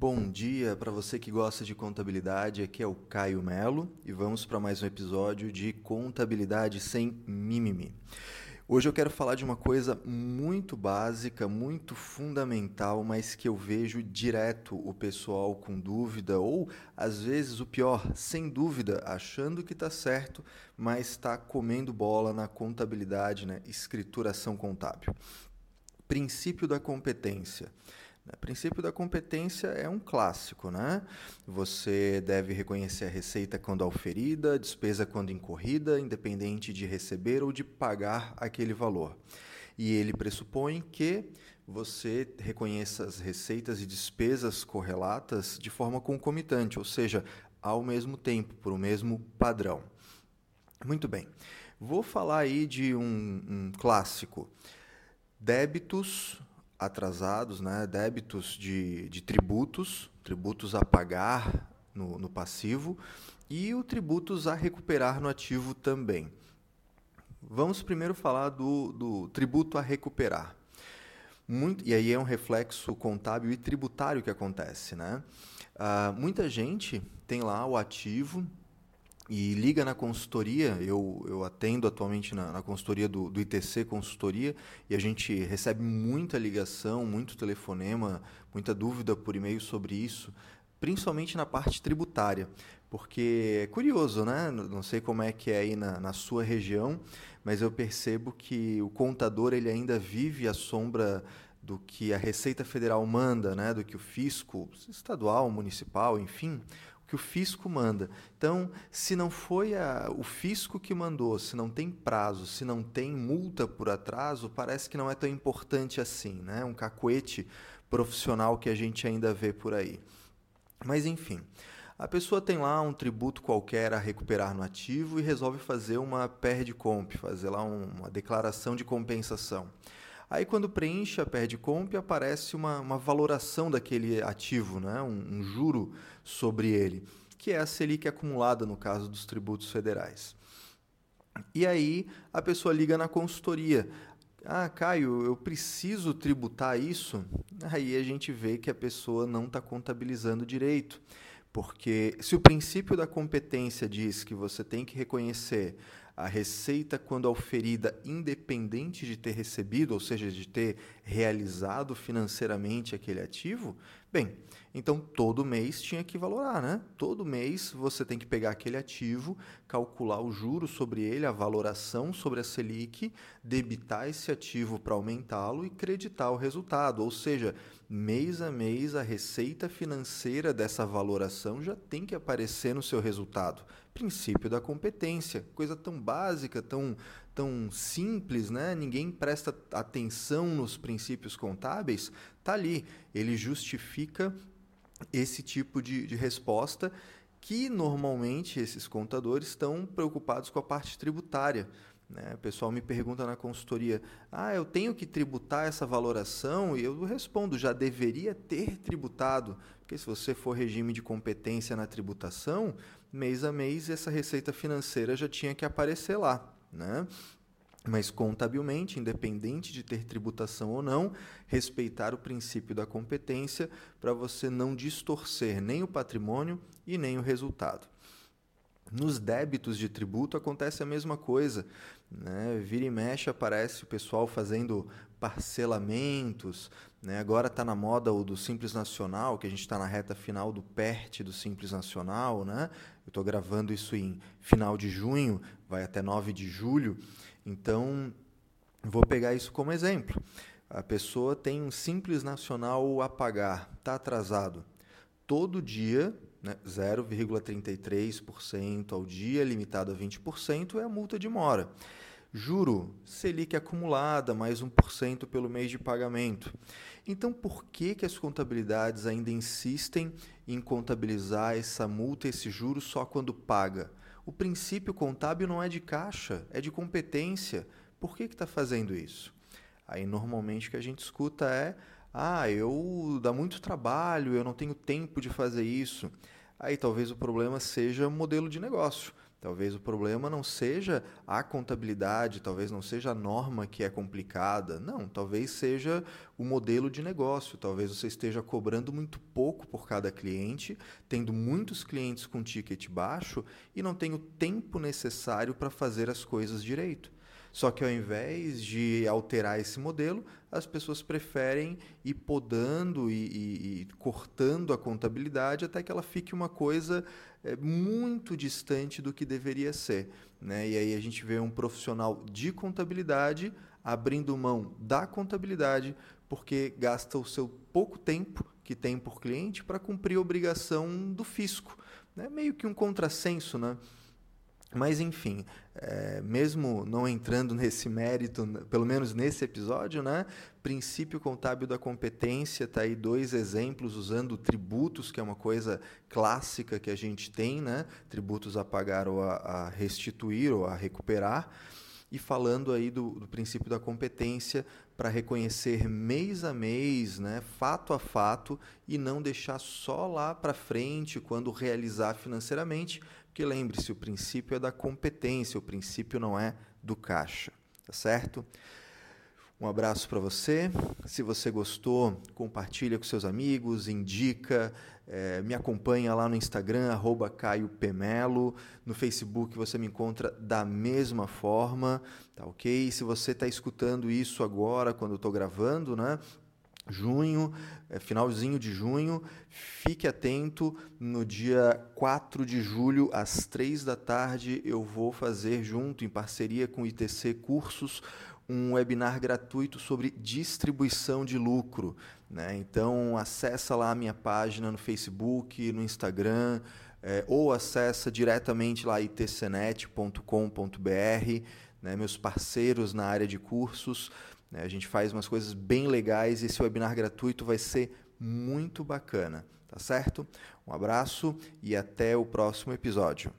Bom dia para você que gosta de contabilidade. Aqui é o Caio Melo e vamos para mais um episódio de Contabilidade sem mimimi. Hoje eu quero falar de uma coisa muito básica, muito fundamental, mas que eu vejo direto o pessoal com dúvida ou às vezes o pior, sem dúvida, achando que está certo, mas está comendo bola na contabilidade, né? escrituração contábil. Princípio da competência. O princípio da competência é um clássico, né? Você deve reconhecer a receita quando auferida, despesa quando incorrida, independente de receber ou de pagar aquele valor. E ele pressupõe que você reconheça as receitas e despesas correlatas de forma concomitante, ou seja, ao mesmo tempo, por o um mesmo padrão. Muito bem. Vou falar aí de um, um clássico. Débitos atrasados, né, débitos de, de tributos, tributos a pagar no, no passivo e o tributos a recuperar no ativo também. Vamos primeiro falar do, do tributo a recuperar. Muito, e aí é um reflexo contábil e tributário que acontece. Né? Uh, muita gente tem lá o ativo e liga na consultoria, eu, eu atendo atualmente na, na consultoria do, do, ITC Consultoria, e a gente recebe muita ligação, muito telefonema, muita dúvida por e-mail sobre isso, principalmente na parte tributária, porque é curioso, né? Não sei como é que é aí na, na sua região, mas eu percebo que o contador ele ainda vive à sombra do que a Receita Federal manda, né? do que o fisco estadual, municipal, enfim, que o fisco manda. Então, se não foi a, o fisco que mandou, se não tem prazo, se não tem multa por atraso, parece que não é tão importante assim, né? Um cacuete profissional que a gente ainda vê por aí. Mas enfim, a pessoa tem lá um tributo qualquer a recuperar no ativo e resolve fazer uma perde comp, fazer lá uma declaração de compensação. Aí, quando preenche a perde comp, aparece uma, uma valoração daquele ativo, né? um, um juro sobre ele, que é a Selic acumulada no caso dos tributos federais. E aí a pessoa liga na consultoria. Ah, Caio, eu preciso tributar isso? Aí a gente vê que a pessoa não está contabilizando direito. Porque se o princípio da competência diz que você tem que reconhecer a receita quando auferida independente de ter recebido, ou seja, de ter realizado financeiramente aquele ativo, bem, então todo mês tinha que valorar, né? Todo mês você tem que pegar aquele ativo, calcular o juro sobre ele, a valoração sobre a Selic, debitar esse ativo para aumentá-lo e creditar o resultado, ou seja, mês a mês a receita financeira dessa valoração já tem que aparecer no seu resultado. Princípio da competência, coisa tão básica, tão, tão simples, né? Ninguém presta atenção nos princípios contábeis, tá ali. Ele justifica esse tipo de, de resposta que normalmente esses contadores estão preocupados com a parte tributária. Né? O pessoal me pergunta na consultoria: ah, eu tenho que tributar essa valoração? E eu respondo: já deveria ter tributado, porque se você for regime de competência na tributação, mês a mês essa receita financeira já tinha que aparecer lá. Né? Mas contabilmente, independente de ter tributação ou não, respeitar o princípio da competência para você não distorcer nem o patrimônio e nem o resultado. Nos débitos de tributo acontece a mesma coisa. Né? Vira e mexe aparece o pessoal fazendo parcelamentos. Né? Agora está na moda o do Simples Nacional, que a gente está na reta final do PERT do Simples Nacional. Né? Eu estou gravando isso em final de junho, vai até 9 de julho. Então, vou pegar isso como exemplo. A pessoa tem um Simples Nacional a pagar, está atrasado. Todo dia né, 0,33% ao dia, limitado a 20%, é a multa de mora. Juro, Selic acumulada, mais 1% pelo mês de pagamento. Então, por que, que as contabilidades ainda insistem em contabilizar essa multa, esse juro, só quando paga? O princípio contábil não é de caixa, é de competência. Por que está fazendo isso? Aí, normalmente, o que a gente escuta é ah, eu dá muito trabalho, eu não tenho tempo de fazer isso. Aí talvez o problema seja modelo de negócio. Talvez o problema não seja a contabilidade, talvez não seja a norma que é complicada. Não, talvez seja o modelo de negócio. Talvez você esteja cobrando muito pouco por cada cliente, tendo muitos clientes com ticket baixo e não tem o tempo necessário para fazer as coisas direito. Só que ao invés de alterar esse modelo, as pessoas preferem ir podando e, e, e cortando a contabilidade até que ela fique uma coisa é, muito distante do que deveria ser. Né? E aí a gente vê um profissional de contabilidade abrindo mão da contabilidade porque gasta o seu pouco tempo que tem por cliente para cumprir a obrigação do fisco. É meio que um contrassenso, né? Mas, enfim, é, mesmo não entrando nesse mérito, pelo menos nesse episódio, né? Princípio contábil da competência, tá aí dois exemplos usando tributos, que é uma coisa clássica que a gente tem, né? Tributos a pagar ou a, a restituir ou a recuperar. E falando aí do, do princípio da competência para reconhecer mês a mês, né, fato a fato, e não deixar só lá para frente quando realizar financeiramente, porque lembre-se, o princípio é da competência, o princípio não é do caixa, tá certo? Um abraço para você. Se você gostou, compartilha com seus amigos, indica, é, me acompanha lá no Instagram, arroba Caio Pemelo. No Facebook você me encontra da mesma forma, tá ok? Se você está escutando isso agora, quando eu estou gravando, né? junho, é, finalzinho de junho. Fique atento, no dia 4 de julho, às 3 da tarde, eu vou fazer junto, em parceria com o ITC Cursos, um webinar gratuito sobre distribuição de lucro. Né? Então, acessa lá a minha página no Facebook, no Instagram, é, ou acessa diretamente lá itcnet.com.br, né? meus parceiros na área de cursos. Né? A gente faz umas coisas bem legais e esse webinar gratuito vai ser muito bacana, tá certo? Um abraço e até o próximo episódio.